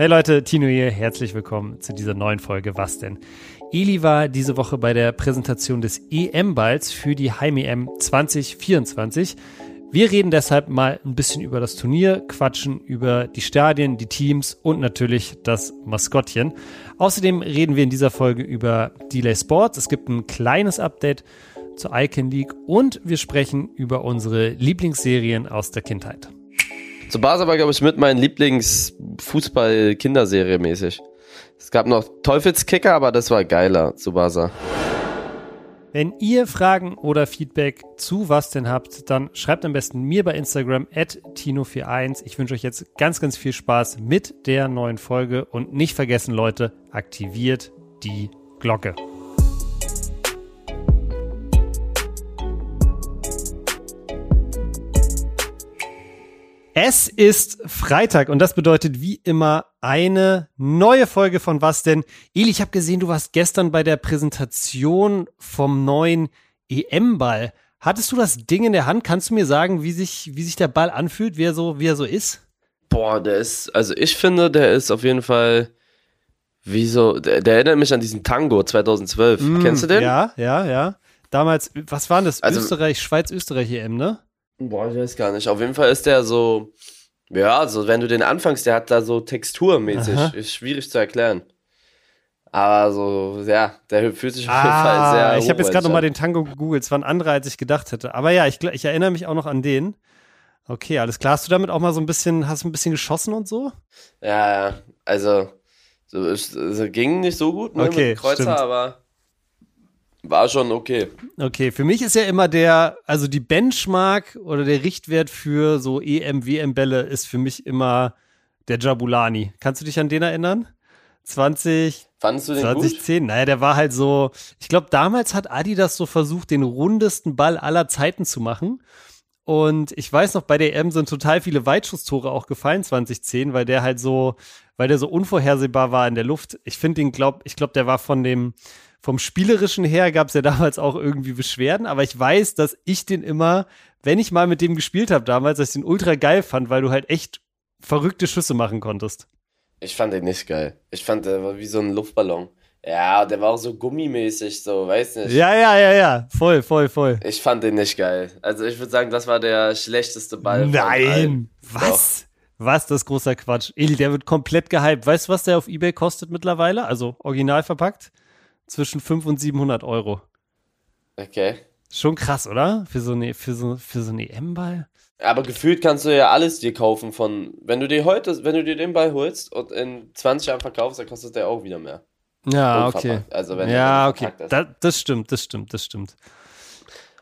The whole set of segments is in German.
Hey Leute, Tino hier, herzlich willkommen zu dieser neuen Folge Was denn? Eli war diese Woche bei der Präsentation des EM-Balls für die Heim-EM 2024. Wir reden deshalb mal ein bisschen über das Turnier, quatschen über die Stadien, die Teams und natürlich das Maskottchen. Außerdem reden wir in dieser Folge über Delay Sports. Es gibt ein kleines Update zur Icon League und wir sprechen über unsere Lieblingsserien aus der Kindheit. Zu Basa war, glaube ich, mit mein Lieblings-Fußball-Kinderserie mäßig. Es gab noch Teufelskicker, aber das war geiler zu. Wenn ihr Fragen oder Feedback zu was denn habt, dann schreibt am besten mir bei Instagram at Tino41. Ich wünsche euch jetzt ganz, ganz viel Spaß mit der neuen Folge und nicht vergessen, Leute, aktiviert die Glocke. Es ist Freitag und das bedeutet wie immer eine neue Folge von Was denn? Eli, ich habe gesehen, du warst gestern bei der Präsentation vom neuen EM-Ball. Hattest du das Ding in der Hand? Kannst du mir sagen, wie sich, wie sich der Ball anfühlt, wie er so, wie er so ist? Boah, der ist, also ich finde, der ist auf jeden Fall wie so, der, der erinnert mich an diesen Tango 2012. Mm, Kennst du den? Ja, ja, ja. Damals, was war das? Also, Österreich, Schweiz, Österreich EM, ne? Boah, ich weiß gar nicht. Auf jeden Fall ist der so, ja, also wenn du den anfängst, der hat da so texturmäßig. Aha. Ist schwierig zu erklären. Aber so, ja, der fühlt sich auf jeden ah, Fall sehr. Ich habe jetzt gerade nochmal den Tango gegoogelt. Es war ein anderer, als ich gedacht hätte. Aber ja, ich, ich erinnere mich auch noch an den. Okay, alles klar. Hast du damit auch mal so ein bisschen, hast du ein bisschen geschossen und so? Ja, ja. Also, so, es ging nicht so gut ne, okay, mit Kreuzer, stimmt. aber war schon okay. Okay, für mich ist ja immer der, also die Benchmark oder der Richtwert für so EM, WM-Bälle ist für mich immer der Jabulani. Kannst du dich an den erinnern? 20, Fandest du den 2010. Gut? Naja, der war halt so, ich glaube, damals hat Adidas so versucht, den rundesten Ball aller Zeiten zu machen. Und ich weiß noch, bei der EM sind total viele Weitschusstore auch gefallen 2010, weil der halt so, weil der so unvorhersehbar war in der Luft. Ich finde den, glaub, ich glaube, der war von dem, vom Spielerischen her gab es ja damals auch irgendwie Beschwerden, aber ich weiß, dass ich den immer, wenn ich mal mit dem gespielt habe damals, dass ich den ultra geil fand, weil du halt echt verrückte Schüsse machen konntest. Ich fand den nicht geil. Ich fand, der war wie so ein Luftballon. Ja, der war auch so gummimäßig, so, weiß nicht. Ja, ja, ja, ja. Voll, voll, voll. Ich fand den nicht geil. Also ich würde sagen, das war der schlechteste Ball. Nein! Was? Doch. Was? Das ist großer Quatsch. Eli, der wird komplett gehypt. Weißt du, was der auf Ebay kostet mittlerweile? Also original verpackt? Zwischen 500 und 700 Euro. Okay. Schon krass, oder? Für so eine, für so, für so eine EM-Ball. Aber gefühlt kannst du ja alles dir kaufen von, wenn du dir heute, wenn du dir den Ball holst und in 20 Jahren verkaufst, dann kostet der auch wieder mehr. Ja, okay. Also wenn ja, okay. Da, das stimmt, das stimmt, das stimmt.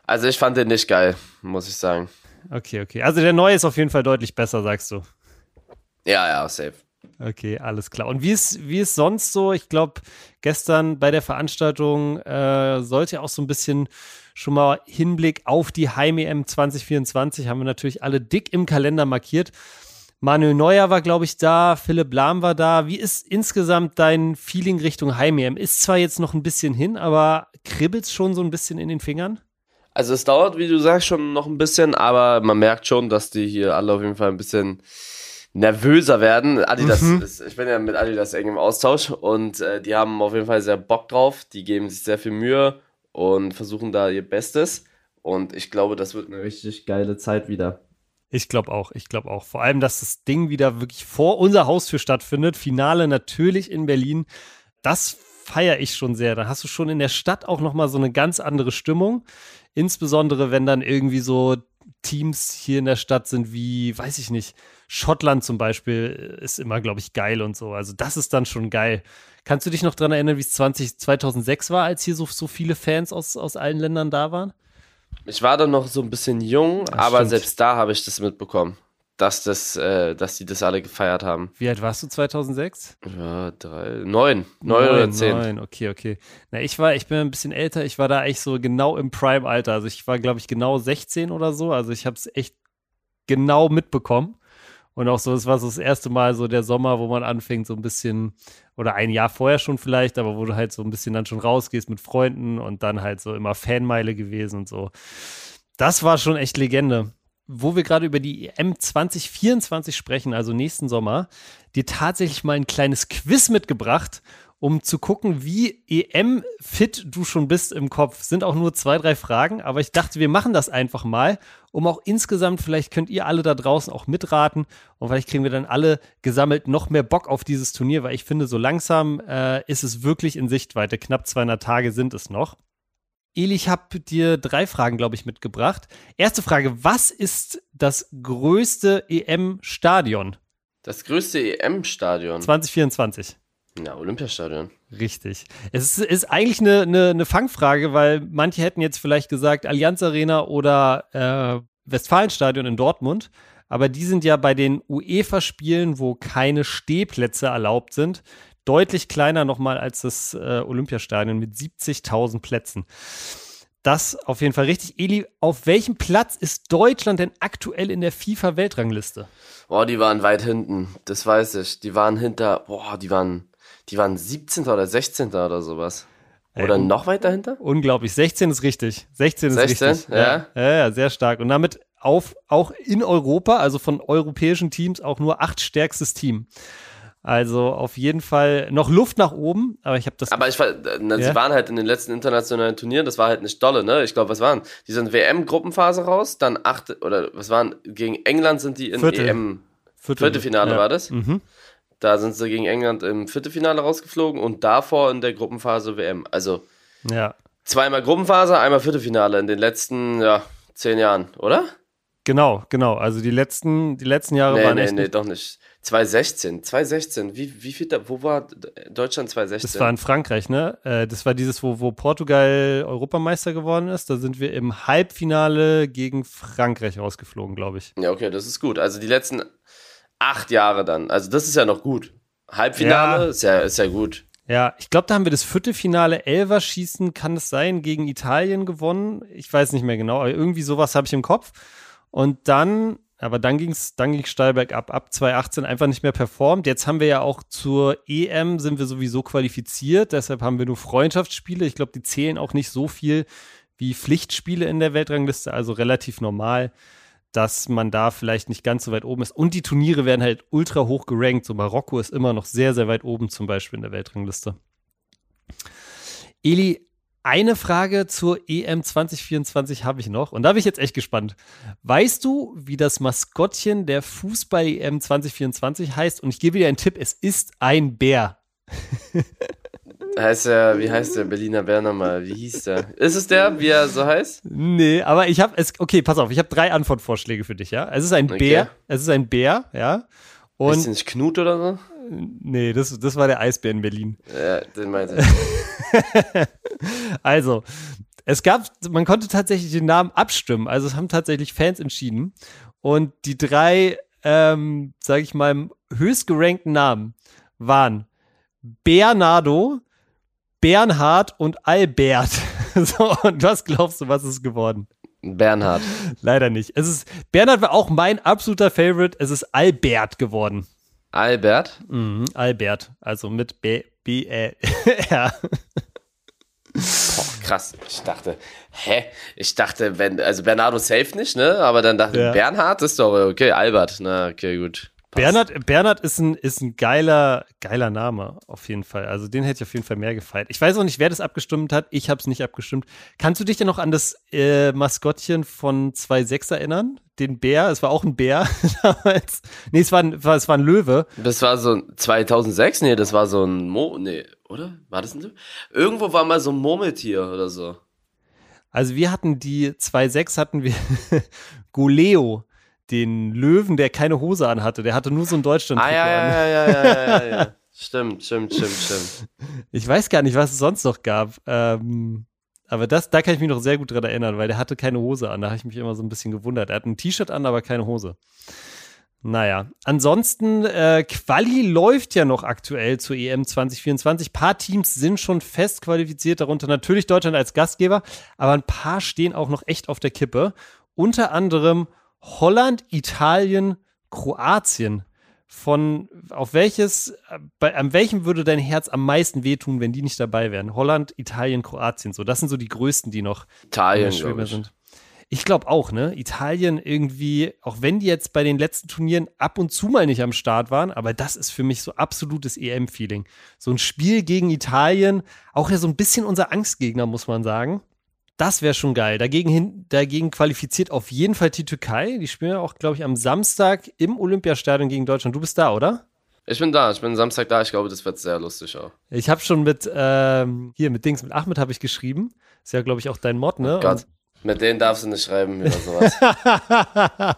Also ich fand den nicht geil, muss ich sagen. Okay, okay. Also der neue ist auf jeden Fall deutlich besser, sagst du. Ja, ja, safe. Okay, alles klar. Und wie ist, wie ist sonst so? Ich glaube, gestern bei der Veranstaltung äh, sollte auch so ein bisschen schon mal Hinblick auf die Heim-EM 2024 haben wir natürlich alle dick im Kalender markiert. Manuel Neuer war, glaube ich, da, Philipp Lahm war da. Wie ist insgesamt dein Feeling Richtung Heim-EM? Ist zwar jetzt noch ein bisschen hin, aber kribbelt es schon so ein bisschen in den Fingern? Also es dauert, wie du sagst, schon noch ein bisschen, aber man merkt schon, dass die hier alle auf jeden Fall ein bisschen nervöser werden. Adidas, mhm. ist, ich bin ja mit Adidas eng im Austausch und äh, die haben auf jeden Fall sehr Bock drauf. Die geben sich sehr viel Mühe und versuchen da ihr Bestes. Und ich glaube, das wird eine richtig geile Zeit wieder. Ich glaube auch, ich glaube auch. Vor allem, dass das Ding wieder wirklich vor unser Haustür stattfindet. Finale natürlich in Berlin. Das feiere ich schon sehr. Da hast du schon in der Stadt auch noch mal so eine ganz andere Stimmung. Insbesondere, wenn dann irgendwie so Teams hier in der Stadt sind wie, weiß ich nicht, Schottland zum Beispiel ist immer, glaube ich, geil und so. Also das ist dann schon geil. Kannst du dich noch daran erinnern, wie es 2006 war, als hier so, so viele Fans aus, aus allen Ländern da waren? Ich war dann noch so ein bisschen jung, das aber stimmt. selbst da habe ich das mitbekommen dass das, äh, dass die das alle gefeiert haben. Wie alt warst du 2006? Ja, drei, neun, neun, oder zehn. Neun, okay, okay. Na, ich war, ich bin ein bisschen älter. Ich war da echt so genau im Prime-Alter. Also ich war, glaube ich, genau 16 oder so. Also ich habe es echt genau mitbekommen. Und auch so, es war so das erste Mal so der Sommer, wo man anfängt, so ein bisschen, oder ein Jahr vorher schon vielleicht, aber wo du halt so ein bisschen dann schon rausgehst mit Freunden und dann halt so immer Fanmeile gewesen und so. Das war schon echt Legende. Wo wir gerade über die EM 2024 sprechen, also nächsten Sommer, dir tatsächlich mal ein kleines Quiz mitgebracht, um zu gucken, wie EM-fit du schon bist im Kopf. Sind auch nur zwei, drei Fragen, aber ich dachte, wir machen das einfach mal, um auch insgesamt, vielleicht könnt ihr alle da draußen auch mitraten und vielleicht kriegen wir dann alle gesammelt noch mehr Bock auf dieses Turnier, weil ich finde, so langsam äh, ist es wirklich in Sichtweite. Knapp 200 Tage sind es noch. Eli, ich habe dir drei Fragen, glaube ich, mitgebracht. Erste Frage: Was ist das größte EM-Stadion? Das größte EM-Stadion? 2024. Ja, Olympiastadion. Richtig. Es ist, ist eigentlich eine, eine, eine, Fangfrage, weil manche hätten jetzt vielleicht gesagt Allianz Arena oder äh, Westfalenstadion in Dortmund. Aber die sind ja bei den UEFA-Spielen, wo keine Stehplätze erlaubt sind, deutlich kleiner nochmal als das äh, Olympiastadion mit 70.000 Plätzen. Das auf jeden Fall richtig. Eli, auf welchem Platz ist Deutschland denn aktuell in der FIFA-Weltrangliste? Boah, die waren weit hinten. Das weiß ich. Die waren hinter, boah, die waren, die waren 17. oder 16. oder sowas. Oder Ey, noch weiter hinter? Unglaublich. 16 ist richtig. 16 ist 16, richtig. Ja. ja. Ja, sehr stark. Und damit auf, auch in Europa, also von europäischen Teams, auch nur acht stärkstes Team. Also auf jeden Fall noch Luft nach oben, aber ich habe das. Aber ich war, na, ja? sie waren halt in den letzten internationalen Turnieren, das war halt nicht dolle, ne? Ich glaube, was waren? Die sind WM-Gruppenphase raus, dann acht, oder was waren, gegen England sind die in Viertel. EM. Viertel. Viertelfinale ja. war das. Mhm. Da sind sie gegen England im Viertelfinale rausgeflogen und davor in der Gruppenphase WM. Also ja. zweimal Gruppenphase, einmal Viertelfinale in den letzten, ja, zehn Jahren, oder? Genau, genau. Also die letzten, die letzten Jahre nee, waren nee, echt. Nee, nee, doch nicht. 2016, 2016, wie, wie viel, da, wo war Deutschland 2016? Das war in Frankreich, ne? Äh, das war dieses, wo, wo Portugal Europameister geworden ist. Da sind wir im Halbfinale gegen Frankreich rausgeflogen, glaube ich. Ja, okay, das ist gut. Also die letzten acht Jahre dann. Also das ist ja noch gut. Halbfinale ja. Ist, ja, ist ja gut. Ja, ich glaube, da haben wir das Viertelfinale Elverschießen, kann es sein, gegen Italien gewonnen. Ich weiß nicht mehr genau, aber irgendwie sowas habe ich im Kopf. Und dann aber dann ging es dann ging's steil bergab. Ab 2018 einfach nicht mehr performt. Jetzt haben wir ja auch zur EM sind wir sowieso qualifiziert. Deshalb haben wir nur Freundschaftsspiele. Ich glaube, die zählen auch nicht so viel wie Pflichtspiele in der Weltrangliste. Also relativ normal, dass man da vielleicht nicht ganz so weit oben ist. Und die Turniere werden halt ultra hoch gerankt. So Marokko ist immer noch sehr, sehr weit oben zum Beispiel in der Weltrangliste. Eli, eine Frage zur EM 2024 habe ich noch und da bin ich jetzt echt gespannt. Weißt du, wie das Maskottchen der Fußball-EM 2024 heißt? Und ich gebe dir einen Tipp, es ist ein Bär. heißt er, wie heißt der Berliner Bär nochmal? Wie hieß der? Ist es der, wie er so heißt? Nee, aber ich habe es, okay, pass auf, ich habe drei Antwortvorschläge für dich, ja? Es ist ein okay. Bär, es ist ein Bär, ja? Und ist nicht Knut oder so? Nee, das, das war der Eisbär in Berlin. Ja, den meinte ich. also, es gab, man konnte tatsächlich den Namen abstimmen. Also es haben tatsächlich Fans entschieden. Und die drei, ähm, sag ich mal, höchst gerankten Namen waren Bernardo, Bernhard und Albert. so, und was glaubst du, was ist geworden? Bernhard. Leider nicht. Es ist, Bernhard war auch mein absoluter Favorite. Es ist Albert geworden. Albert? Mhm, Albert. Also mit B, B, Ä, R. Boah, krass. Ich dachte, hä? Ich dachte, wenn, also Bernardo safe nicht, ne? Aber dann dachte ja. ich, Bernhard ist doch okay, Albert. Na, okay, gut. Bernhard, Bernhard ist ein, ist ein geiler, geiler Name, auf jeden Fall. Also den hätte ich auf jeden Fall mehr gefeiert. Ich weiß auch nicht, wer das abgestimmt hat. Ich habe es nicht abgestimmt. Kannst du dich denn noch an das äh, Maskottchen von 2.6 erinnern? Den Bär? Es war auch ein Bär damals. Nee, es war ein, es war ein Löwe. Das war so 2006? Nee, das war so ein Mo. Nee, oder? War das ein? Irgendwo war mal so ein Murmeltier oder so. Also wir hatten die 2.6 hatten wir Goleo den Löwen, der keine Hose anhatte. Der hatte nur so ein deutschland ah, ja, ja, ja, ja, ja, ja, ja. Stimmt, stimmt, stimmt, stimmt. Ich weiß gar nicht, was es sonst noch gab. Ähm, aber das, da kann ich mich noch sehr gut dran erinnern, weil der hatte keine Hose an. Da habe ich mich immer so ein bisschen gewundert. Er hat ein T-Shirt an, aber keine Hose. Naja, ansonsten, äh, Quali läuft ja noch aktuell zur EM 2024. Ein paar Teams sind schon fest qualifiziert, darunter natürlich Deutschland als Gastgeber, aber ein paar stehen auch noch echt auf der Kippe. Unter anderem Holland, Italien, Kroatien. Von auf welches, bei, an welchem würde dein Herz am meisten wehtun, wenn die nicht dabei wären? Holland, Italien, Kroatien. So, das sind so die größten, die noch Italien, schwimmer sind. Ich glaube auch, ne? Italien irgendwie, auch wenn die jetzt bei den letzten Turnieren ab und zu mal nicht am Start waren, aber das ist für mich so absolutes EM-Feeling. So ein Spiel gegen Italien, auch ja so ein bisschen unser Angstgegner, muss man sagen. Das wäre schon geil. Dagegen, hin, dagegen qualifiziert auf jeden Fall die Türkei. Die spielen ja auch, glaube ich, am Samstag im Olympiastadion gegen Deutschland. Du bist da, oder? Ich bin da, ich bin Samstag da. Ich glaube, das wird sehr lustig auch. Ich habe schon mit, ähm, hier mit Dings, mit Ahmed habe ich geschrieben. Ist ja, glaube ich, auch dein Mod, ne? Oh Gott, mit denen darfst du nicht schreiben oder sowas.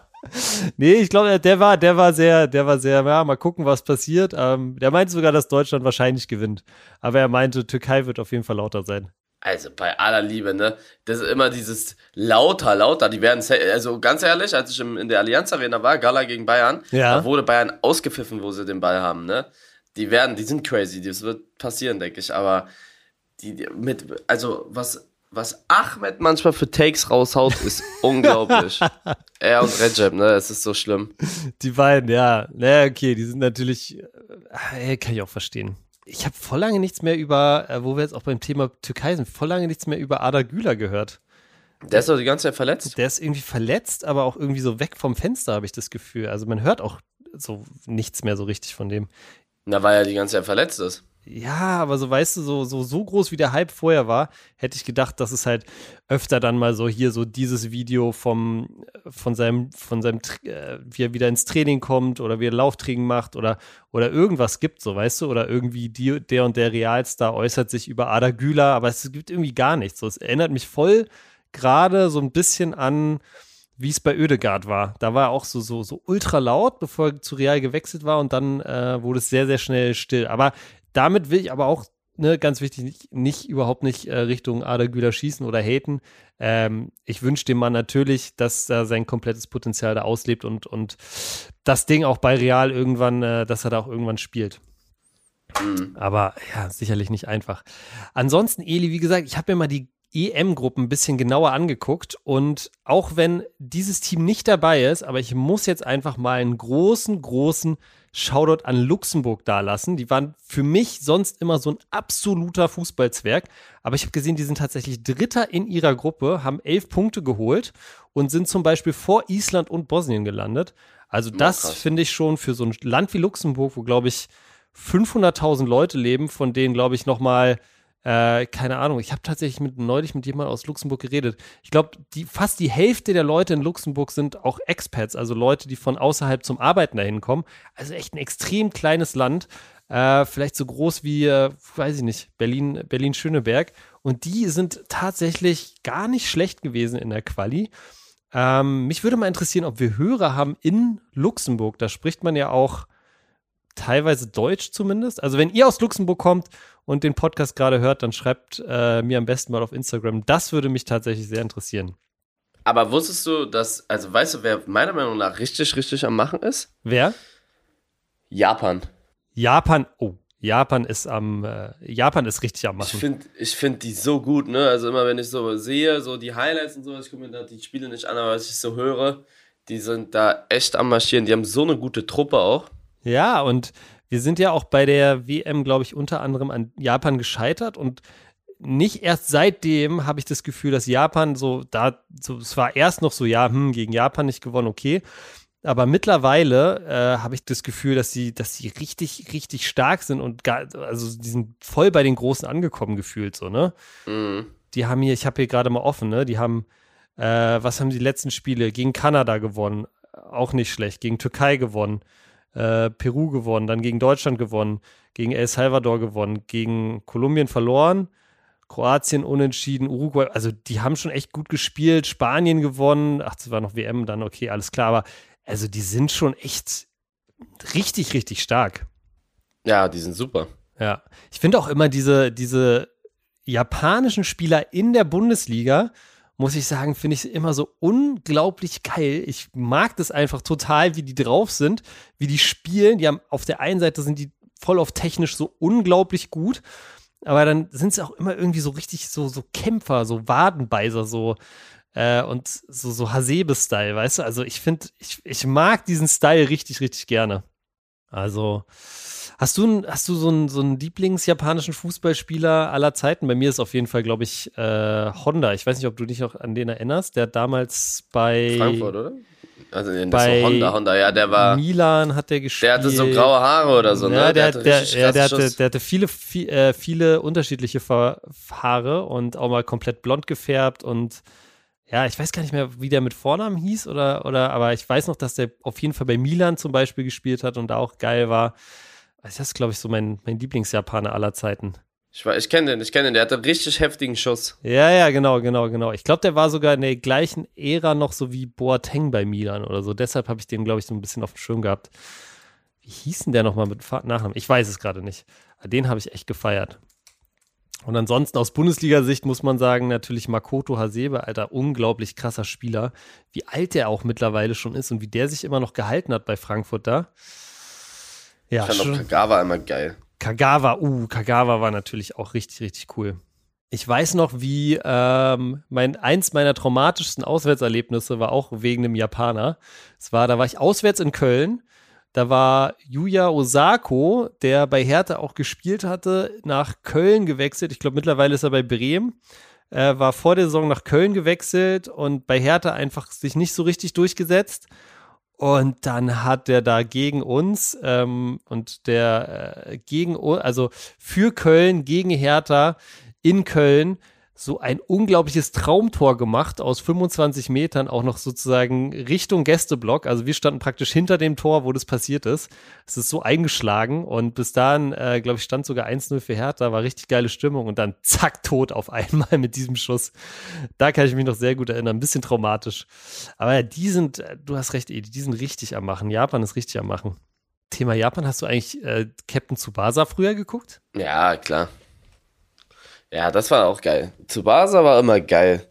nee, ich glaube, der war, der war sehr, der war sehr, ja, mal gucken, was passiert. Ähm, der meinte sogar, dass Deutschland wahrscheinlich gewinnt. Aber er meinte, Türkei wird auf jeden Fall lauter sein. Also bei aller Liebe, ne? Das ist immer dieses lauter, lauter. Die werden, also ganz ehrlich, als ich in der Allianz Arena war, Gala gegen Bayern, ja. da wurde Bayern ausgepfiffen, wo sie den Ball haben, ne? Die werden, die sind crazy, das wird passieren, denke ich. Aber die, die mit, also was, was Ahmed manchmal für Takes raushaut, ist unglaublich. er und Recep, ne? Es ist so schlimm. Die beiden, ja. Naja, okay, die sind natürlich, äh, kann ich auch verstehen ich habe voll lange nichts mehr über, äh, wo wir jetzt auch beim Thema Türkei sind, voll lange nichts mehr über Ada Güler gehört. Der ist doch die ganze Zeit verletzt. Der ist irgendwie verletzt, aber auch irgendwie so weg vom Fenster, habe ich das Gefühl. Also man hört auch so nichts mehr so richtig von dem. Na, weil er die ganze Zeit verletzt ist. Ja, aber so weißt du, so, so, so groß wie der Hype vorher war, hätte ich gedacht, dass es halt öfter dann mal so hier so dieses Video vom, von seinem, von seinem, äh, wie er wieder ins Training kommt oder wie er Lauftraining macht oder, oder irgendwas gibt, so weißt du, oder irgendwie die, der und der Realstar äußert sich über Ada Güler, aber es gibt irgendwie gar nichts. So, es erinnert mich voll gerade so ein bisschen an, wie es bei Oedegaard war. Da war er auch so, so, so ultra laut, bevor er zu Real gewechselt war und dann äh, wurde es sehr, sehr schnell still. Aber damit will ich aber auch, ne, ganz wichtig, nicht, nicht überhaupt nicht äh, Richtung Ada Güler schießen oder haten. Ähm, ich wünsche dem Mann natürlich, dass er sein komplettes Potenzial da auslebt und, und das Ding auch bei Real irgendwann, äh, dass er da auch irgendwann spielt. Mhm. Aber ja, sicherlich nicht einfach. Ansonsten, Eli, wie gesagt, ich habe mir mal die EM-Gruppen ein bisschen genauer angeguckt und auch wenn dieses Team nicht dabei ist, aber ich muss jetzt einfach mal einen großen, großen Shoutout an Luxemburg dalassen. Die waren für mich sonst immer so ein absoluter Fußballzwerg. Aber ich habe gesehen, die sind tatsächlich Dritter in ihrer Gruppe, haben elf Punkte geholt und sind zum Beispiel vor Island und Bosnien gelandet. Also das finde ich schon für so ein Land wie Luxemburg, wo glaube ich 500.000 Leute leben, von denen glaube ich noch mal äh, keine Ahnung, ich habe tatsächlich mit, neulich mit jemandem aus Luxemburg geredet. Ich glaube, die, fast die Hälfte der Leute in Luxemburg sind auch Expats, also Leute, die von außerhalb zum Arbeiten dahin kommen. Also echt ein extrem kleines Land. Äh, vielleicht so groß wie, äh, weiß ich nicht, Berlin, Berlin-Schöneberg. Und die sind tatsächlich gar nicht schlecht gewesen in der Quali. Ähm, mich würde mal interessieren, ob wir Hörer haben in Luxemburg. Da spricht man ja auch teilweise Deutsch zumindest. Also wenn ihr aus Luxemburg kommt und den Podcast gerade hört, dann schreibt äh, mir am besten mal auf Instagram. Das würde mich tatsächlich sehr interessieren. Aber wusstest du, dass, also weißt du, wer meiner Meinung nach richtig, richtig am Machen ist? Wer? Japan. Japan, oh, Japan ist am, äh, Japan ist richtig am Machen. Ich finde ich find die so gut, ne? Also immer wenn ich so sehe, so die Highlights und so, ich gucke mir da die Spiele nicht an, aber was ich so höre, die sind da echt am Marschieren. Die haben so eine gute Truppe auch. Ja, und wir sind ja auch bei der WM, glaube ich, unter anderem an Japan gescheitert und nicht erst seitdem habe ich das Gefühl, dass Japan so, da, so, es war erst noch so, ja, hm, gegen Japan nicht gewonnen, okay. Aber mittlerweile äh, habe ich das Gefühl, dass sie, dass sie richtig, richtig stark sind und gar, also die sind voll bei den Großen angekommen gefühlt, so, ne? Mhm. Die haben hier, ich habe hier gerade mal offen, ne? Die haben, äh, was haben die letzten Spiele? Gegen Kanada gewonnen, auch nicht schlecht, gegen Türkei gewonnen, äh, Peru gewonnen, dann gegen Deutschland gewonnen, gegen El Salvador gewonnen, gegen Kolumbien verloren, Kroatien unentschieden, Uruguay, also die haben schon echt gut gespielt, Spanien gewonnen, ach, das war noch WM, dann okay, alles klar, aber also die sind schon echt richtig, richtig stark. Ja, die sind super. Ja, ich finde auch immer diese, diese japanischen Spieler in der Bundesliga, muss ich sagen, finde ich immer so unglaublich geil. Ich mag das einfach total, wie die drauf sind, wie die spielen. Die haben auf der einen Seite sind die voll auf technisch so unglaublich gut, aber dann sind sie auch immer irgendwie so richtig so, so Kämpfer, so Wadenbeißer, so äh, und so, so Hasebe-Style, weißt du? Also ich finde, ich, ich mag diesen Style richtig, richtig gerne. Also, hast du, hast du so einen, so einen Lieblingsjapanischen Fußballspieler aller Zeiten? Bei mir ist auf jeden Fall, glaube ich, äh, Honda. Ich weiß nicht, ob du dich noch an den erinnerst, der damals bei Frankfurt, oder? Also das bei Honda, Honda, ja, der war. Milan hat der gespielt. Der hatte so graue Haare oder so, ne? Ja, der, der, hatte, der, der, hatte, der hatte viele, viel, äh, viele unterschiedliche Haare und auch mal komplett blond gefärbt und ja, ich weiß gar nicht mehr, wie der mit Vornamen hieß oder, oder, aber ich weiß noch, dass der auf jeden Fall bei Milan zum Beispiel gespielt hat und da auch geil war. Das ist, glaube ich, so mein, mein Lieblingsjapaner aller Zeiten. Ich, ich kenne den, ich kenne den, der hatte richtig heftigen Schuss. Ja, ja, genau, genau, genau. Ich glaube, der war sogar in der gleichen Ära noch so wie Boateng bei Milan oder so. Deshalb habe ich den, glaube ich, so ein bisschen auf dem Schirm gehabt. Wie hieß denn der nochmal mit Nachnamen? Ich weiß es gerade nicht. Den habe ich echt gefeiert. Und ansonsten aus Bundesliga-Sicht muss man sagen, natürlich Makoto Hasebe, alter, unglaublich krasser Spieler. Wie alt der auch mittlerweile schon ist und wie der sich immer noch gehalten hat bei Frankfurt da. Ja, ich fand auch Kagawa immer geil. Kagawa, uh, Kagawa war natürlich auch richtig, richtig cool. Ich weiß noch, wie ähm, mein eins meiner traumatischsten Auswärtserlebnisse war auch wegen einem Japaner. Es war, da war ich auswärts in Köln. Da war Yuya Osako, der bei Hertha auch gespielt hatte, nach Köln gewechselt. Ich glaube, mittlerweile ist er bei Bremen. Er war vor der Saison nach Köln gewechselt und bei Hertha einfach sich nicht so richtig durchgesetzt. Und dann hat der da gegen uns ähm, und der äh, gegen, also für Köln gegen Hertha in Köln so ein unglaubliches Traumtor gemacht aus 25 Metern, auch noch sozusagen Richtung Gästeblock. Also wir standen praktisch hinter dem Tor, wo das passiert ist. Es ist so eingeschlagen und bis dahin, äh, glaube ich, stand sogar 1-0 für Hertha, war richtig geile Stimmung und dann zack, tot auf einmal mit diesem Schuss. Da kann ich mich noch sehr gut erinnern, ein bisschen traumatisch. Aber ja, die sind, äh, du hast recht, Edi, die sind richtig am Machen. Japan ist richtig am Machen. Thema Japan, hast du eigentlich äh, Captain Tsubasa früher geguckt? Ja, klar. Ja, das war auch geil. Tsubasa war immer geil.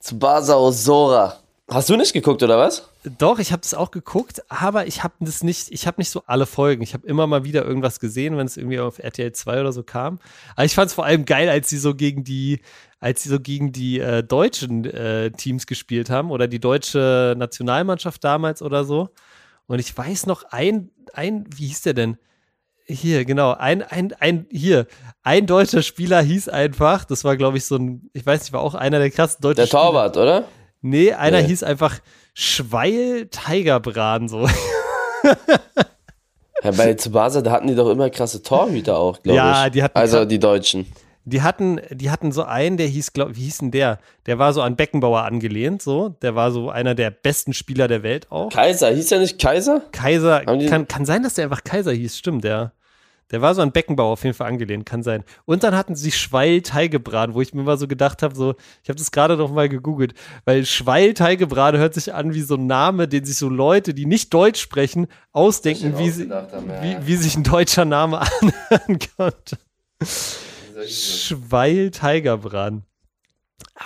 Tsubasa Osora. Hast du nicht geguckt oder was? Doch, ich habe das auch geguckt, aber ich habe das nicht, ich habe nicht so alle Folgen. Ich habe immer mal wieder irgendwas gesehen, wenn es irgendwie auf RTL 2 oder so kam. Aber ich fand es vor allem geil, als sie so gegen die, als sie so gegen die äh, deutschen äh, Teams gespielt haben oder die deutsche Nationalmannschaft damals oder so. Und ich weiß noch ein, ein, wie hieß der denn? Hier, genau. Ein, ein, ein, hier. Ein deutscher Spieler hieß einfach, das war, glaube ich, so ein, ich weiß nicht, war auch einer der krassen deutschen Der Torwart, Spieler. oder? Nee, einer nee. hieß einfach Schweil Tigerbran, so. Ja, bei Tsubasa, da hatten die doch immer krasse Torhüter auch, glaube ja, ich. Ja, die hatten. Also die Deutschen. Die hatten, die hatten so einen, der hieß, glaub, wie hieß denn der? Der war so an Beckenbauer angelehnt, so. Der war so einer der besten Spieler der Welt auch. Kaiser, hieß der nicht Kaiser? Kaiser, kann, kann sein, dass der einfach Kaiser hieß, stimmt, der. Der war so an Beckenbauer auf jeden Fall angelehnt, kann sein. Und dann hatten sie Schweil-Teigebran, wo ich mir mal so gedacht habe, so, ich habe das gerade noch mal gegoogelt, weil Schweil-Teigebran hört sich an wie so ein Name, den sich so Leute, die nicht Deutsch sprechen, ausdenken, wie, sie, haben, ja. wie, wie sich ein deutscher Name anhören könnte. Schweil-Teigerbran.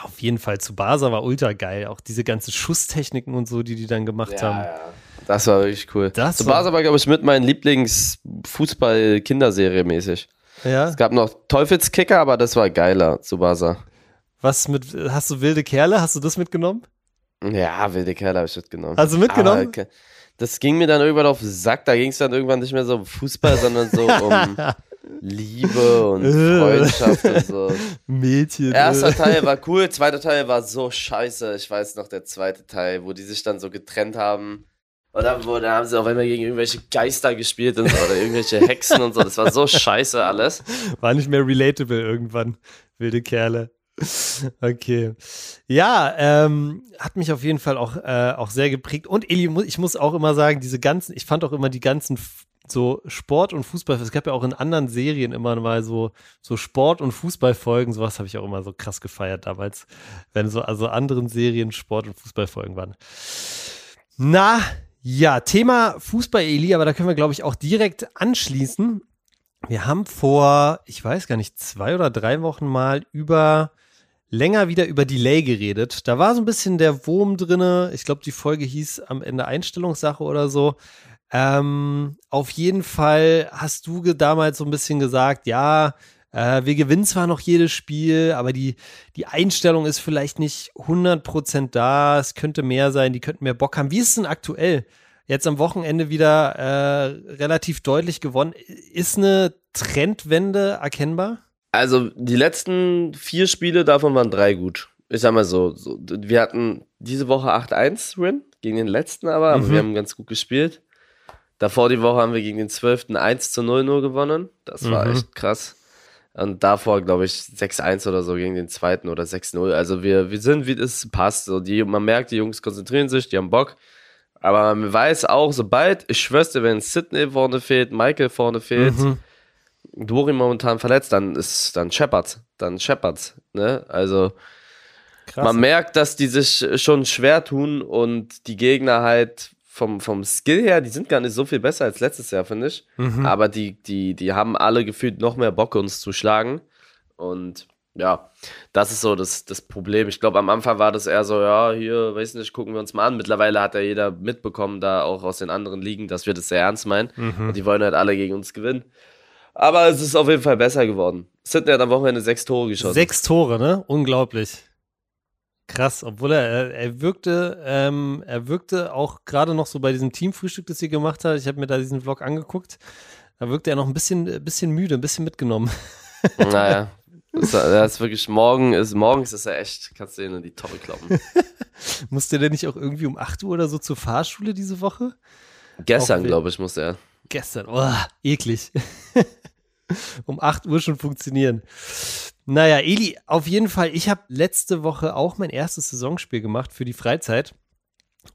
Auf jeden Fall, zu Basa war ultra geil. Auch diese ganzen Schusstechniken und so, die die dann gemacht ja, haben. Ja. Das war wirklich cool. Das Tsubasa war, glaube ich, mit meinen Lieblings-Fußball-Kinderserie mäßig. Ja. Es gab noch Teufelskicker, aber das war geiler, Tsubasa. Was mit, hast du wilde Kerle? Hast du das mitgenommen? Ja, wilde Kerle habe ich mitgenommen. Hast du mitgenommen? Aber das ging mir dann irgendwann auf den Sack. Da ging es dann irgendwann nicht mehr so um Fußball, sondern so um Liebe und Freundschaft und so. Mädchen. Erster Teil war cool, zweiter Teil war so scheiße. Ich weiß noch, der zweite Teil, wo die sich dann so getrennt haben. Dann, wo, dann haben sie auf einmal gegen irgendwelche Geister gespielt und so, oder irgendwelche Hexen und so. Das war so scheiße alles. War nicht mehr relatable irgendwann. Wilde Kerle. Okay. Ja, ähm, hat mich auf jeden Fall auch, äh, auch sehr geprägt. Und Eli, ich muss auch immer sagen, diese ganzen, ich fand auch immer die ganzen so Sport- und Fußball, es gab ja auch in anderen Serien immer mal so, so Sport- und Fußballfolgen, sowas habe ich auch immer so krass gefeiert damals, wenn so, also anderen Serien Sport- und Fußballfolgen waren. Na, ja, Thema Fußball, Eli, aber da können wir, glaube ich, auch direkt anschließen. Wir haben vor, ich weiß gar nicht, zwei oder drei Wochen mal über länger wieder über Delay geredet. Da war so ein bisschen der Wurm drinne. Ich glaube, die Folge hieß am Ende Einstellungssache oder so. Ähm, auf jeden Fall hast du damals so ein bisschen gesagt, ja, äh, wir gewinnen zwar noch jedes Spiel, aber die, die Einstellung ist vielleicht nicht 100% da. Es könnte mehr sein, die könnten mehr Bock haben. Wie ist es denn aktuell? jetzt am Wochenende wieder äh, relativ deutlich gewonnen. Ist eine Trendwende erkennbar? Also die letzten vier Spiele davon waren drei gut. Ich sag mal so, so wir hatten diese Woche 8-1-Win gegen den letzten aber, aber mhm. wir haben ganz gut gespielt. Davor die Woche haben wir gegen den 12. 1 zu 0 nur gewonnen. Das war mhm. echt krass. Und davor, glaube ich, 6-1 oder so gegen den zweiten oder 6-0. Also wir, wir sind, wie es passt. So die, man merkt, die Jungs konzentrieren sich, die haben Bock. Aber man weiß auch, sobald, ich schwör's dir, wenn Sidney vorne fehlt, Michael vorne fehlt, mhm. Dori momentan verletzt, dann ist, dann scheppert, dann scheppert, ne? Also, Krass. man merkt, dass die sich schon schwer tun und die Gegner halt vom, vom Skill her, die sind gar nicht so viel besser als letztes Jahr, finde ich. Mhm. Aber die, die, die haben alle gefühlt noch mehr Bock, uns zu schlagen. Und ja, das ist so das, das Problem. Ich glaube, am Anfang war das eher so, ja, hier, weiß nicht, gucken wir uns mal an. Mittlerweile hat ja jeder mitbekommen, da auch aus den anderen Ligen, dass wir das sehr ernst meinen. Mhm. Und die wollen halt alle gegen uns gewinnen. Aber es ist auf jeden Fall besser geworden. Sidney hat am Wochenende sechs Tore geschossen. Sechs Tore, ne? Unglaublich. Krass, obwohl er, er wirkte, ähm, er wirkte auch gerade noch so bei diesem Teamfrühstück, das ihr gemacht habt. Ich habe mir da diesen Vlog angeguckt. Da wirkte er noch ein bisschen, bisschen müde, ein bisschen mitgenommen. Naja, das, das ist wirklich, morgen ist, morgens ist er echt, kannst du ihn in die Torre kloppen. musste der nicht auch irgendwie um 8 Uhr oder so zur Fahrschule diese Woche? Gestern, glaube ich, musste er. Gestern, oh, eklig. um 8 Uhr schon funktionieren. Naja, Eli, auf jeden Fall, ich habe letzte Woche auch mein erstes Saisonspiel gemacht für die Freizeit.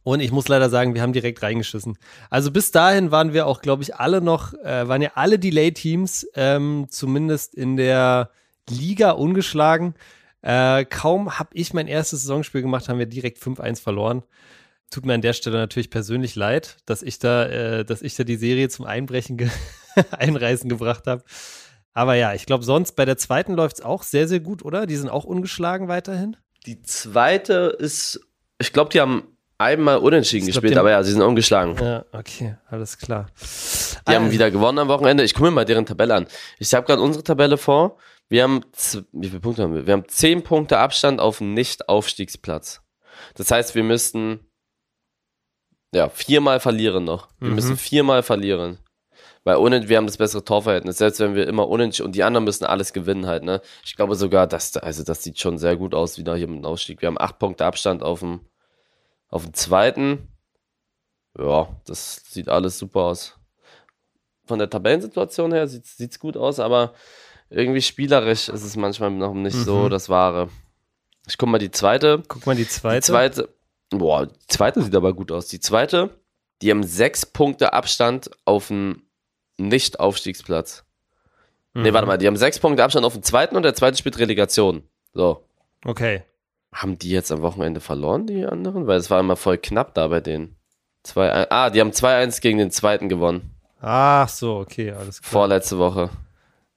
Und ich muss leider sagen, wir haben direkt reingeschissen. Also bis dahin waren wir auch, glaube ich, alle noch, äh, waren ja alle Delay-Teams, ähm, zumindest in der Liga ungeschlagen. Äh, kaum habe ich mein erstes Saisonspiel gemacht, haben wir direkt 5-1 verloren. Tut mir an der Stelle natürlich persönlich leid, dass ich da, äh, dass ich da die Serie zum Einbrechen ge Einreißen gebracht habe. Aber ja, ich glaube, sonst bei der zweiten läuft es auch sehr, sehr gut, oder? Die sind auch ungeschlagen weiterhin. Die zweite ist, ich glaube, die haben einmal unentschieden glaub, gespielt, aber ja, sie sind ungeschlagen. Ja, okay, alles klar. Die also, haben wieder gewonnen am Wochenende. Ich gucke mir mal deren Tabelle an. Ich habe gerade unsere Tabelle vor. Wir haben, wie viele Punkte haben wir? Wir haben zehn Punkte Abstand auf dem Nicht-Aufstiegsplatz. Das heißt, wir müssten, ja, viermal verlieren noch. Wir mhm. müssen viermal verlieren. Weil ohne, wir haben das bessere Torverhältnis. Selbst wenn wir immer unentschieden, und die anderen müssen alles gewinnen halt, ne? Ich glaube sogar, dass, also das sieht schon sehr gut aus, wieder hier mit dem Ausstieg. Wir haben acht Punkte Abstand auf dem, auf dem zweiten. Ja, das sieht alles super aus. Von der Tabellensituation her sieht es gut aus, aber irgendwie spielerisch ist es manchmal noch nicht mhm. so das Wahre. Ich guck mal die zweite. Guck mal die zweite. Die zweite. Boah, die zweite sieht aber gut aus. Die zweite, die haben sechs Punkte Abstand auf den Nicht-Aufstiegsplatz. Mhm. Nee, warte mal, die haben sechs Punkte Abstand auf den zweiten und der zweite spielt Relegation. So. Okay. Haben die jetzt am Wochenende verloren, die anderen? Weil es war immer voll knapp da bei denen. Zwei, ah, die haben 2-1 gegen den zweiten gewonnen. Ach so, okay, alles klar. Vorletzte Woche.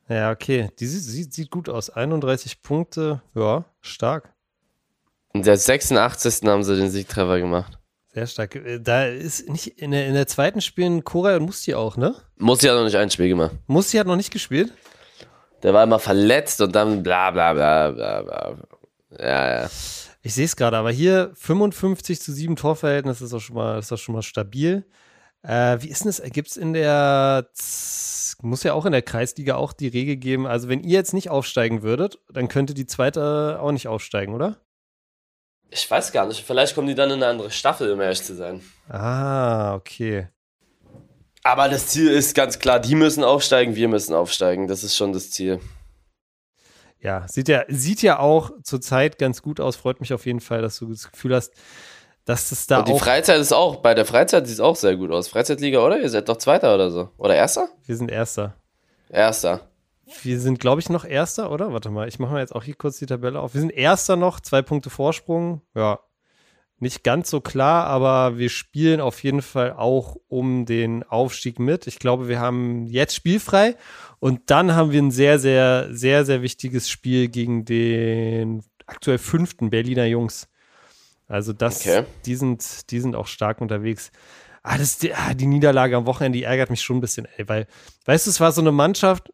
Ja, okay. Die sieht, sieht, sieht gut aus. 31 Punkte, ja, stark. In der 86. haben sie den Siegtreffer gemacht. Sehr stark. Äh, da ist nicht in der, in der zweiten spielen Koray und Musti auch, ne? Musti hat noch nicht ein Spiel gemacht. Musti hat noch nicht gespielt? Der war immer verletzt und dann bla bla bla bla bla. Ja, ja. Ich sehe es gerade, aber hier 55 zu 7 Torverhältnis ist doch schon mal, ist doch schon mal stabil. Äh, wie ist denn das? Gibt es in der, muss ja auch in der Kreisliga auch die Regel geben, also wenn ihr jetzt nicht aufsteigen würdet, dann könnte die zweite auch nicht aufsteigen, oder? Ich weiß gar nicht. Vielleicht kommen die dann in eine andere Staffel, um ehrlich zu sein. Ah, okay. Aber das Ziel ist ganz klar, die müssen aufsteigen, wir müssen aufsteigen. Das ist schon das Ziel. Ja, sieht ja, sieht ja auch zurzeit ganz gut aus. Freut mich auf jeden Fall, dass du das Gefühl hast, dass es da Und die Freizeit ist auch, bei der Freizeit sieht es auch sehr gut aus. Freizeitliga, oder? Ihr seid doch Zweiter oder so. Oder Erster? Wir sind Erster. Erster. Wir sind, glaube ich, noch Erster, oder? Warte mal, ich mache mal jetzt auch hier kurz die Tabelle auf. Wir sind Erster noch, zwei Punkte Vorsprung. Ja, nicht ganz so klar, aber wir spielen auf jeden Fall auch um den Aufstieg mit. Ich glaube, wir haben jetzt spielfrei und dann haben wir ein sehr, sehr, sehr, sehr wichtiges Spiel gegen den aktuell fünften Berliner Jungs. Also das, okay. die, sind, die sind auch stark unterwegs. Ah, das, die, ah, die Niederlage am Wochenende, die ärgert mich schon ein bisschen, ey, weil, weißt du, es war so eine Mannschaft,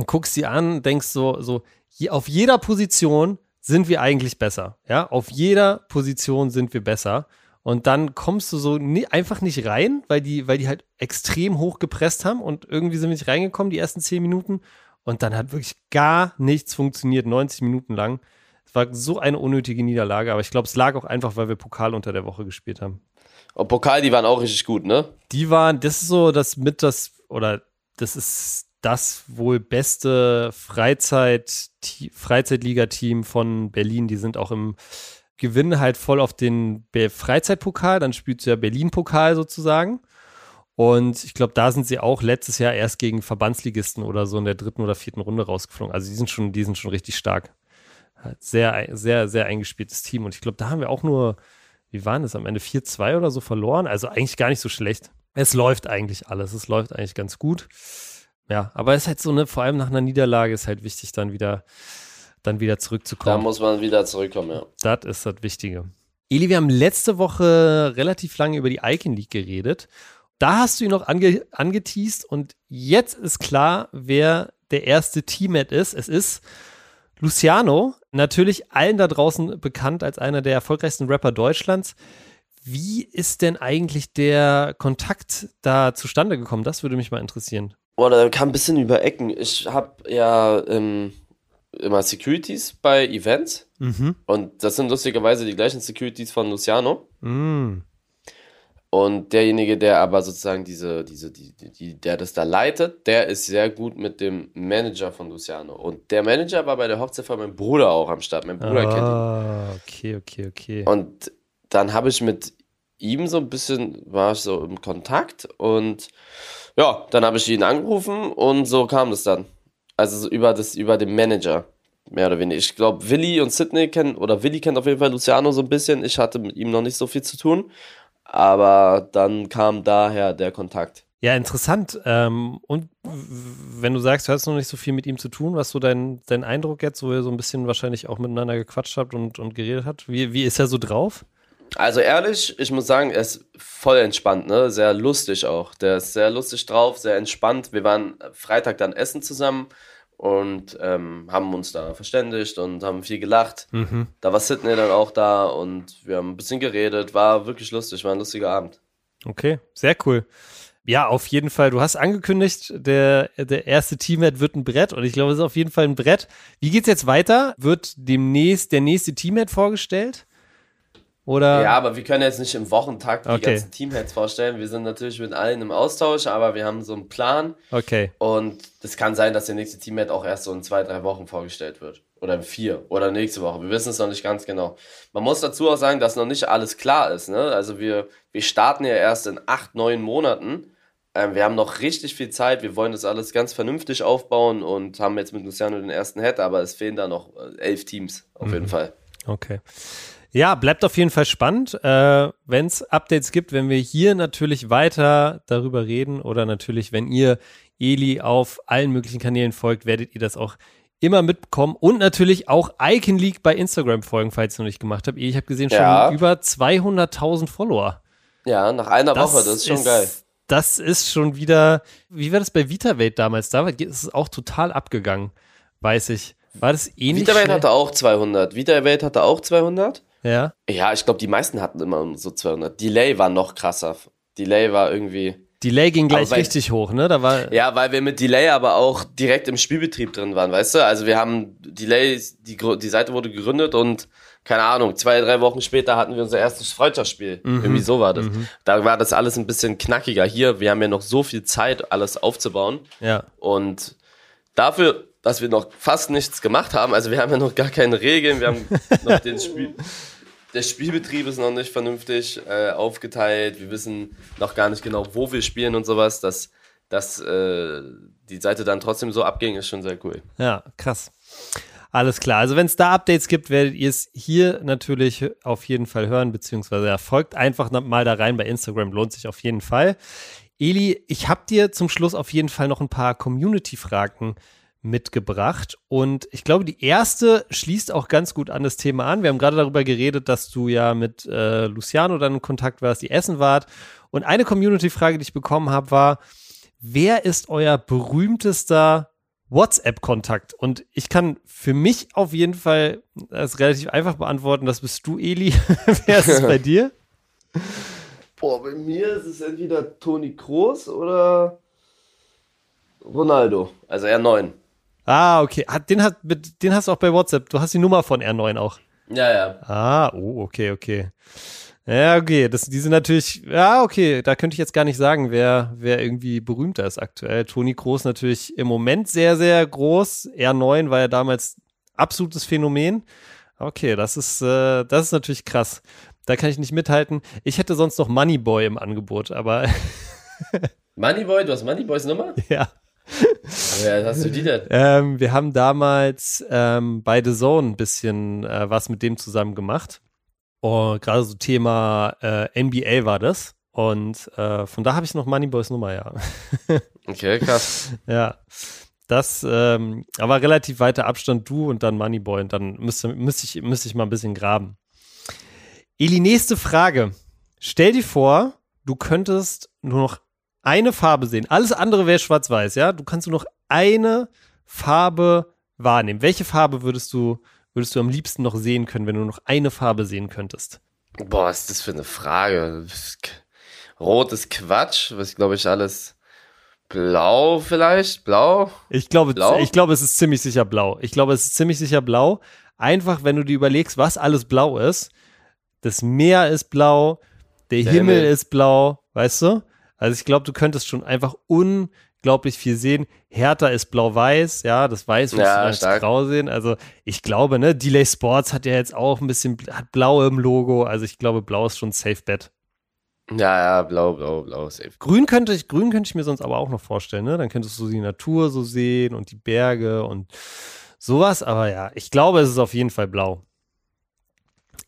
und guckst sie an, denkst so, so, je, auf jeder Position sind wir eigentlich besser. Ja, auf jeder Position sind wir besser. Und dann kommst du so nie, einfach nicht rein, weil die, weil die halt extrem hoch gepresst haben und irgendwie sind wir nicht reingekommen, die ersten zehn Minuten. Und dann hat wirklich gar nichts funktioniert, 90 Minuten lang. Es war so eine unnötige Niederlage, aber ich glaube, es lag auch einfach, weil wir Pokal unter der Woche gespielt haben. Und Pokal, die waren auch richtig gut, ne? Die waren, das ist so das mit das, oder das ist das wohl beste Freizeit, Freizeitliga-Team von Berlin. Die sind auch im Gewinn halt voll auf den Freizeitpokal, dann spielt sie ja Berlin-Pokal sozusagen. Und ich glaube, da sind sie auch letztes Jahr erst gegen Verbandsligisten oder so in der dritten oder vierten Runde rausgeflogen. Also die sind schon, die sind schon richtig stark. Sehr, sehr, sehr eingespieltes Team. Und ich glaube, da haben wir auch nur, wie waren das am Ende? 4-2 oder so verloren. Also eigentlich gar nicht so schlecht. Es läuft eigentlich alles. Es läuft eigentlich ganz gut. Ja, aber es ist halt so, ne, vor allem nach einer Niederlage ist halt wichtig, dann wieder, dann wieder zurückzukommen. Da muss man wieder zurückkommen, ja. Das ist das Wichtige. Eli, wir haben letzte Woche relativ lange über die Icon League geredet. Da hast du ihn noch ange angeteased und jetzt ist klar, wer der erste Teammate ist. Es ist Luciano, natürlich allen da draußen bekannt als einer der erfolgreichsten Rapper Deutschlands. Wie ist denn eigentlich der Kontakt da zustande gekommen? Das würde mich mal interessieren. Boah, da kam ein bisschen über Ecken. Ich habe ja ähm, immer Securities bei Events. Mhm. Und das sind lustigerweise die gleichen Securities von Luciano. Mhm. Und derjenige, der aber sozusagen diese, diese, die, die, der das da leitet, der ist sehr gut mit dem Manager von Luciano. Und der Manager war bei der Hochzeit von meinem Bruder auch am Start. Mein Bruder ah, kennt ihn. Ah, okay, okay, okay. Und dann habe ich mit ihm so ein bisschen, war ich so im Kontakt und ja, dann habe ich ihn angerufen und so kam das dann. Also so über, das, über den Manager, mehr oder weniger. Ich glaube, Willi und Sidney kennen, oder Willi kennt auf jeden Fall Luciano so ein bisschen. Ich hatte mit ihm noch nicht so viel zu tun, aber dann kam daher der Kontakt. Ja, interessant. Ähm, und wenn du sagst, du hast noch nicht so viel mit ihm zu tun, was so dein, dein Eindruck jetzt, wo ihr so ein bisschen wahrscheinlich auch miteinander gequatscht habt und, und geredet habt, wie, wie ist er so drauf? Also ehrlich, ich muss sagen, er ist voll entspannt, ne? Sehr lustig auch. Der ist sehr lustig drauf, sehr entspannt. Wir waren Freitag dann essen zusammen und ähm, haben uns da verständigt und haben viel gelacht. Mhm. Da war Sidney dann auch da und wir haben ein bisschen geredet. War wirklich lustig, war ein lustiger Abend. Okay, sehr cool. Ja, auf jeden Fall. Du hast angekündigt, der, der erste Teammate wird ein Brett und ich glaube, es ist auf jeden Fall ein Brett. Wie geht's jetzt weiter? Wird demnächst der nächste Teammate vorgestellt? Oder? Ja, aber wir können jetzt nicht im Wochentakt die okay. ganzen Teamheads vorstellen. Wir sind natürlich mit allen im Austausch, aber wir haben so einen Plan. Okay. Und es kann sein, dass der nächste Teamhead auch erst so in zwei, drei Wochen vorgestellt wird. Oder in vier. Oder nächste Woche. Wir wissen es noch nicht ganz genau. Man muss dazu auch sagen, dass noch nicht alles klar ist. Ne? Also wir, wir starten ja erst in acht, neun Monaten. Ähm, wir haben noch richtig viel Zeit. Wir wollen das alles ganz vernünftig aufbauen und haben jetzt mit Luciano den ersten Head, aber es fehlen da noch äh, elf Teams auf mhm. jeden Fall. Okay. Ja, bleibt auf jeden Fall spannend. Äh, wenn es Updates gibt, wenn wir hier natürlich weiter darüber reden oder natürlich, wenn ihr Eli auf allen möglichen Kanälen folgt, werdet ihr das auch immer mitbekommen und natürlich auch Icon League bei Instagram folgen, falls ihr noch nicht gemacht habt. Ich habe gesehen, schon ja. über 200.000 Follower. Ja, nach einer das Woche, das ist schon ist, geil. Das ist schon wieder, wie war das bei VitaWelt damals? Da ist es auch total abgegangen, weiß ich. War das ähnlich? VitaWelt hatte auch 200. VitaWelt hatte auch 200. Ja. Ja, ich glaube, die meisten hatten immer so 200. Delay war noch krasser. Delay war irgendwie. Delay ging gleich weil, richtig hoch, ne? Da war ja, weil wir mit Delay aber auch direkt im Spielbetrieb drin waren, weißt du? Also wir haben Delay, die, die Seite wurde gegründet und keine Ahnung, zwei, drei Wochen später hatten wir unser erstes Freundschaftsspiel. Mhm. Irgendwie so war das. Mhm. Da war das alles ein bisschen knackiger. Hier, wir haben ja noch so viel Zeit, alles aufzubauen. Ja. Und dafür dass wir noch fast nichts gemacht haben. Also wir haben ja noch gar keine Regeln, wir haben noch den Spiel. Der Spielbetrieb ist noch nicht vernünftig äh, aufgeteilt. Wir wissen noch gar nicht genau, wo wir spielen und sowas. Dass, dass äh, die Seite dann trotzdem so abging, ist schon sehr cool. Ja, krass. Alles klar. Also wenn es da Updates gibt, werdet ihr es hier natürlich auf jeden Fall hören, beziehungsweise folgt einfach mal da rein bei Instagram, lohnt sich auf jeden Fall. Eli, ich habe dir zum Schluss auf jeden Fall noch ein paar Community-Fragen mitgebracht. Und ich glaube, die erste schließt auch ganz gut an das Thema an. Wir haben gerade darüber geredet, dass du ja mit äh, Luciano dann in Kontakt warst, die essen wart. Und eine Community-Frage, die ich bekommen habe, war, wer ist euer berühmtester WhatsApp-Kontakt? Und ich kann für mich auf jeden Fall das relativ einfach beantworten. Das bist du, Eli. wer ist es bei dir? Boah, bei mir ist es entweder Toni Kroos oder Ronaldo. Also R9. Ah, okay. Den, hat, den hast du auch bei WhatsApp. Du hast die Nummer von R9 auch. Ja, ja. Ah, oh, okay, okay. Ja, okay, das, die sind natürlich, ja, okay, da könnte ich jetzt gar nicht sagen, wer, wer irgendwie berühmter ist aktuell. Toni Kroos natürlich im Moment sehr, sehr groß. R9 war ja damals absolutes Phänomen. Okay, das ist, äh, das ist natürlich krass. Da kann ich nicht mithalten. Ich hätte sonst noch Moneyboy im Angebot, aber. Moneyboy, du hast Moneyboys Nummer? Ja. Hast du die denn? Ähm, wir haben damals ähm, bei The Zone ein bisschen äh, was mit dem zusammen gemacht. Und gerade so Thema äh, NBA war das. Und äh, von da habe ich noch Moneyboys Nummer, ja. okay, krass. ja. Das, ähm, aber relativ weiter Abstand du und dann Moneyboy und dann müsste, müsste, ich, müsste ich mal ein bisschen graben. Eli, nächste Frage. Stell dir vor, du könntest nur noch eine Farbe sehen. Alles andere wäre schwarz-weiß, ja? Du kannst nur noch eine Farbe wahrnehmen. Welche Farbe würdest du, würdest du am liebsten noch sehen können, wenn du noch eine Farbe sehen könntest? Boah, was ist das für eine Frage? Rot ist Quatsch, was glaube ich alles. Blau vielleicht? Blau? Ich glaube, blau? ich glaube, es ist ziemlich sicher blau. Ich glaube, es ist ziemlich sicher blau. Einfach, wenn du dir überlegst, was alles blau ist. Das Meer ist blau, der, der Himmel, Himmel ist blau, weißt du? Also ich glaube, du könntest schon einfach unglaublich viel sehen. Hertha ist blau-weiß, ja, das Weiß wirst ja, du als grau sehen. Also ich glaube, ne, Delay Sports hat ja jetzt auch ein bisschen, hat blau im Logo. Also ich glaube, blau ist schon Safe Bet. Ja, ja, blau, blau, blau, safe. Grün könnte ich, grün könnte ich mir sonst aber auch noch vorstellen, ne? Dann könntest du die Natur so sehen und die Berge und sowas. Aber ja, ich glaube, es ist auf jeden Fall blau.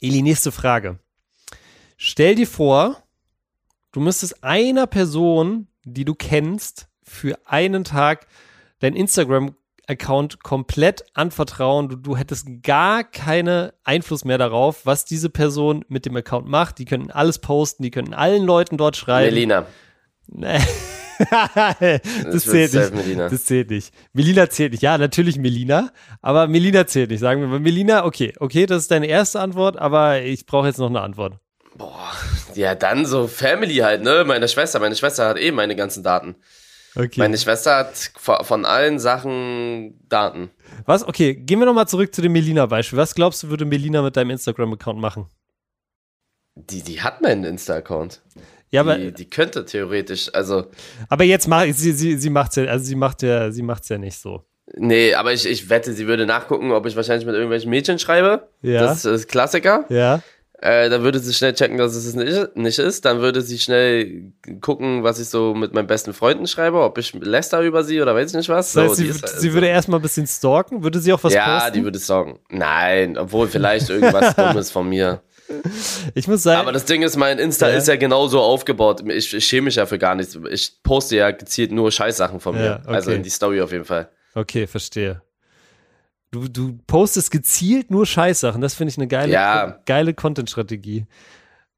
Eli, nächste Frage. Stell dir vor, du müsstest einer Person, die du kennst, für einen Tag dein Instagram-Account komplett anvertrauen. Du, du hättest gar keinen Einfluss mehr darauf, was diese Person mit dem Account macht. Die könnten alles posten, die könnten allen Leuten dort schreiben. Melina. Nee. das, zählt nicht. Melina. Das zählt nicht. Melina zählt nicht. Ja, natürlich Melina, aber Melina zählt nicht. Sagen wir mal Melina, okay, okay, das ist deine erste Antwort, aber ich brauche jetzt noch eine Antwort. Boah, ja, dann so Family halt, ne? Meine Schwester. Meine Schwester hat eh meine ganzen Daten. Okay. Meine Schwester hat von allen Sachen Daten. Was? Okay, gehen wir nochmal zurück zu dem Melina-Beispiel. Was glaubst du, würde Melina mit deinem Instagram-Account machen? Die, die hat meinen Insta-Account. Ja, aber. Die, die, könnte theoretisch, also. Aber jetzt macht sie, sie, sie macht's ja, also sie macht ja, sie macht's ja nicht so. Nee, aber ich, ich wette, sie würde nachgucken, ob ich wahrscheinlich mit irgendwelchen Mädchen schreibe. Ja. Das ist Klassiker. Ja. Äh, dann würde sie schnell checken, dass es es nicht, nicht ist. Dann würde sie schnell gucken, was ich so mit meinen besten Freunden schreibe, ob ich läster über sie oder weiß ich nicht was. Das heißt, so, sie, ist, sie würde erstmal ein bisschen stalken. Würde sie auch was ja, posten? Ja, die würde stalken. Nein, obwohl vielleicht irgendwas Dummes von mir. Ich muss sagen. Aber das Ding ist, mein Insta ja. ist ja genauso aufgebaut. Ich, ich schäme mich ja für gar nichts. Ich poste ja gezielt nur Scheißsachen von mir. Ja, okay. Also in die Story auf jeden Fall. Okay, verstehe. Du, du postest gezielt nur Scheißsachen. Das finde ich eine geile, ja. geile Content-Strategie.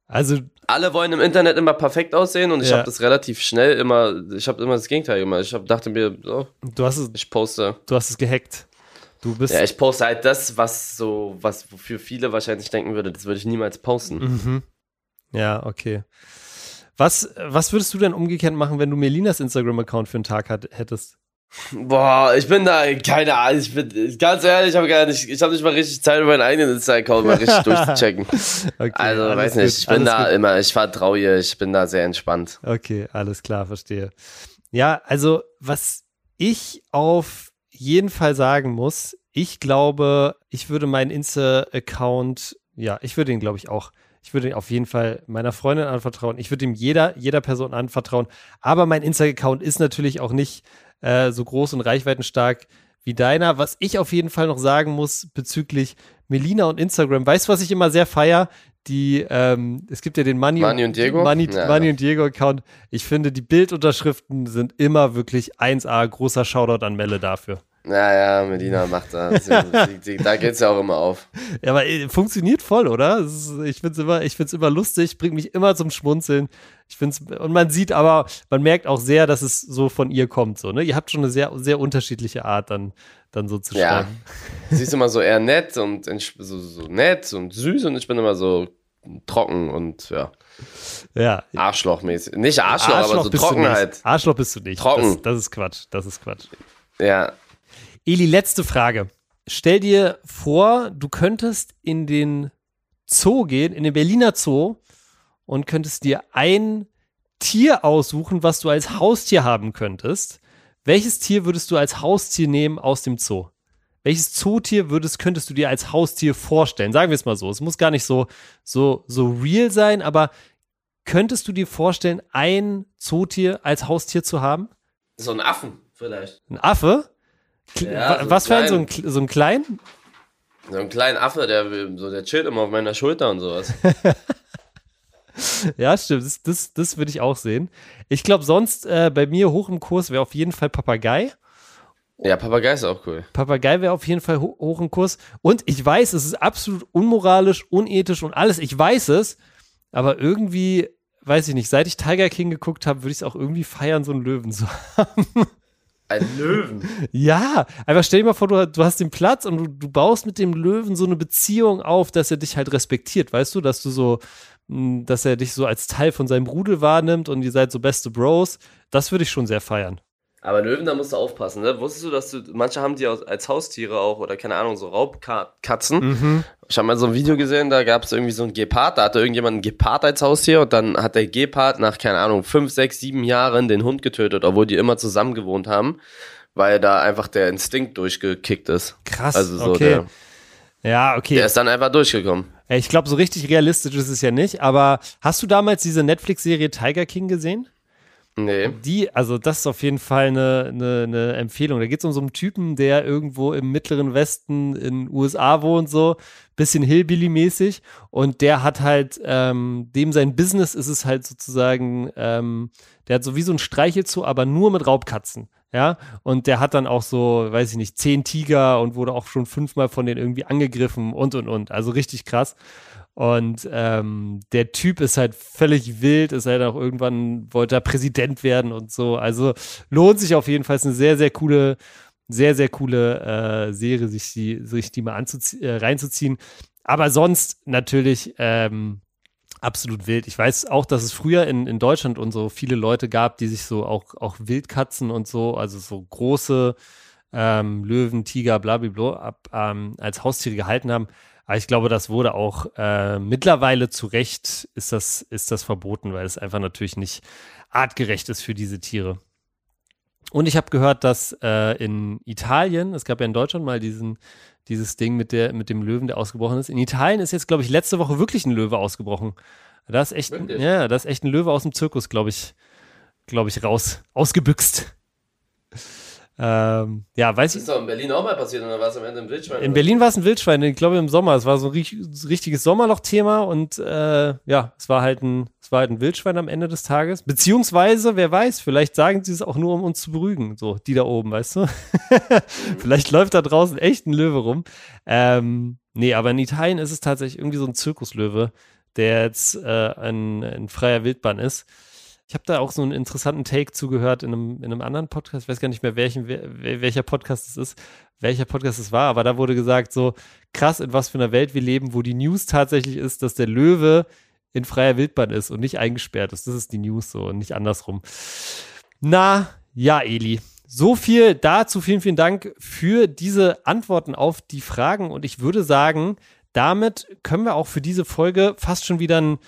Also. Alle wollen im Internet immer perfekt aussehen und ich ja. habe das relativ schnell immer, ich habe immer das Gegenteil gemacht. Ich hab, dachte mir, oh, du hast es, ich poste. Du hast es gehackt. Du bist. Ja, ich poste halt das, was so, was wofür viele wahrscheinlich denken würde, das würde ich niemals posten. Mhm. Ja, okay. Was, was würdest du denn umgekehrt machen, wenn du Melinas Instagram-Account für einen Tag hat, hättest? Boah, ich bin da, keine Ahnung, ich bin, ganz ehrlich, ich habe gar nicht, ich habe nicht mal richtig Zeit, meinen eigenen Insta-Account mal richtig durchzuchecken. Okay, also, weiß nicht, ich bin da gut. immer, ich vertraue ihr, ich bin da sehr entspannt. Okay, alles klar, verstehe. Ja, also, was ich auf jeden Fall sagen muss, ich glaube, ich würde meinen Insta-Account, ja, ich würde ihn, glaube ich, auch ich würde ihn auf jeden Fall meiner Freundin anvertrauen. Ich würde ihm jeder, jeder Person anvertrauen. Aber mein Insta-Account ist natürlich auch nicht äh, so groß und reichweitenstark wie deiner. Was ich auf jeden Fall noch sagen muss bezüglich Melina und Instagram, weißt du, was ich immer sehr feier? Die, ähm, es gibt ja den Money, Money und Diego, Money, ja. Money und Diego Account. Ich finde, die Bildunterschriften sind immer wirklich 1A. Großer Shoutout an Melle dafür. Naja, Medina macht das. da geht es ja auch immer auf. Ja, aber äh, funktioniert voll, oder? Ist, ich finde es immer, immer lustig, bringt mich immer zum Schmunzeln. Ich find's, und man sieht aber, man merkt auch sehr, dass es so von ihr kommt. So, ne? Ihr habt schon eine sehr, sehr unterschiedliche Art, dann, dann so zu schreiben. Ja. Sie ist immer so eher nett und so, so nett und süß und ich bin immer so trocken und ja. Ja. Arschlochmäßig. Nicht Arschloch, Arschloch aber so Trockenheit. Arschloch bist du nicht. Trocken. Das, das ist Quatsch. Das ist Quatsch. Ja. Eli, letzte Frage. Stell dir vor, du könntest in den Zoo gehen, in den Berliner Zoo und könntest dir ein Tier aussuchen, was du als Haustier haben könntest. Welches Tier würdest du als Haustier nehmen aus dem Zoo? Welches Zootier würdest, könntest du dir als Haustier vorstellen? Sagen wir es mal so. Es muss gar nicht so, so, so real sein, aber könntest du dir vorstellen, ein Zootier als Haustier zu haben? So ein Affen vielleicht. Ein Affe? Ja, so was für ein, so ein, so ein klein? So ein kleiner Affe, der, so, der chillt immer auf meiner Schulter und sowas. ja, stimmt. Das, das, das würde ich auch sehen. Ich glaube, sonst äh, bei mir hoch im Kurs wäre auf jeden Fall Papagei. Ja, Papagei ist auch cool. Papagei wäre auf jeden Fall ho hoch im Kurs. Und ich weiß, es ist absolut unmoralisch, unethisch und alles. Ich weiß es. Aber irgendwie, weiß ich nicht, seit ich Tiger King geguckt habe, würde ich es auch irgendwie feiern, so einen Löwen zu haben. Ein Löwen. Ja, einfach stell dir mal vor, du, du hast den Platz und du, du, baust mit dem Löwen so eine Beziehung auf, dass er dich halt respektiert, weißt du, dass du so, hm, dass er dich so als Teil von seinem Rudel wahrnimmt und ihr seid so beste Bros. Das würde ich schon sehr feiern. Aber Löwen, da musst du aufpassen, ne? Wusstest du, dass du, manche haben die als Haustiere auch, oder keine Ahnung, so Raubkatzen. Mhm. Ich habe mal so ein Video gesehen, da gab es irgendwie so ein Gepard, da hatte irgendjemand ein Gepard als Haustier und dann hat der Gepard nach, keine Ahnung, fünf, sechs, sieben Jahren den Hund getötet, obwohl die immer zusammen gewohnt haben, weil da einfach der Instinkt durchgekickt ist. Krass, also so okay. Der, ja, okay. Der ist dann einfach durchgekommen. Ich glaube, so richtig realistisch ist es ja nicht, aber hast du damals diese Netflix-Serie Tiger King gesehen? Nee. Die, also das ist auf jeden Fall eine, eine, eine Empfehlung. Da geht es um so einen Typen, der irgendwo im mittleren Westen in USA wohnt, so bisschen Hillbilly-mäßig. Und der hat halt, ähm, dem sein Business ist es halt sozusagen, ähm, der hat so wie ein Streichelzoo, aber nur mit Raubkatzen. Ja, und der hat dann auch so, weiß ich nicht, zehn Tiger und wurde auch schon fünfmal von denen irgendwie angegriffen und und und. Also richtig krass. Und ähm, der Typ ist halt völlig wild, ist halt auch irgendwann, wollte er Präsident werden und so. Also lohnt sich auf jeden Fall, ist eine sehr, sehr coole, sehr, sehr coole äh, Serie, sich die, sich die mal äh, reinzuziehen. Aber sonst natürlich ähm, absolut wild. Ich weiß auch, dass es früher in, in Deutschland und so viele Leute gab, die sich so auch, auch Wildkatzen und so, also so große ähm, Löwen, Tiger, blablabla, ab, ähm, als Haustiere gehalten haben. Aber ich glaube, das wurde auch äh, mittlerweile zu Recht ist das, ist das verboten, weil es einfach natürlich nicht artgerecht ist für diese Tiere. Und ich habe gehört, dass äh, in Italien, es gab ja in Deutschland mal diesen, dieses Ding mit, der, mit dem Löwen, der ausgebrochen ist. In Italien ist jetzt, glaube ich, letzte Woche wirklich ein Löwe ausgebrochen. Da ist echt, ja, da ist echt ein Löwe aus dem Zirkus, glaube ich, glaube ich, raus, ausgebüxt. Ähm, ja, weiß das ist doch in Berlin auch mal passiert, oder war es am Ende ein Wildschwein? In Berlin war es ein Wildschwein, ich glaube im Sommer. Es war so ein richtiges Sommerloch-Thema und äh, ja, es war halt ein, es war halt ein Wildschwein am Ende des Tages. Beziehungsweise, wer weiß, vielleicht sagen sie es auch nur, um uns zu beruhigen, so, die da oben, weißt du? mhm. vielleicht läuft da draußen echt ein Löwe rum. Ähm, nee, aber in Italien ist es tatsächlich irgendwie so ein Zirkuslöwe, der jetzt äh, ein, ein freier Wildbahn ist. Ich habe da auch so einen interessanten Take zugehört in einem, in einem anderen Podcast. Ich weiß gar nicht mehr, welchen, welcher Podcast es ist, welcher Podcast es war, aber da wurde gesagt, so krass, in was für einer Welt wir leben, wo die News tatsächlich ist, dass der Löwe in freier Wildbahn ist und nicht eingesperrt ist. Das ist die News so und nicht andersrum. Na, ja, Eli. So viel dazu. Vielen, vielen Dank für diese Antworten auf die Fragen. Und ich würde sagen, damit können wir auch für diese Folge fast schon wieder einen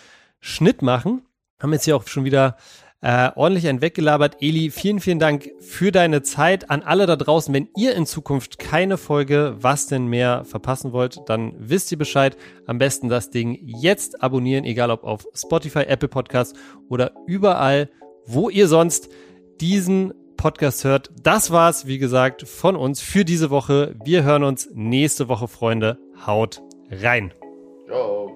Schnitt machen haben jetzt hier auch schon wieder äh, ordentlich ein weggelabert. Eli, vielen, vielen Dank für deine Zeit. An alle da draußen, wenn ihr in Zukunft keine Folge Was denn mehr verpassen wollt, dann wisst ihr Bescheid. Am besten das Ding jetzt abonnieren, egal ob auf Spotify, Apple Podcast oder überall, wo ihr sonst diesen Podcast hört. Das war's, wie gesagt, von uns für diese Woche. Wir hören uns nächste Woche, Freunde. Haut rein. Ciao.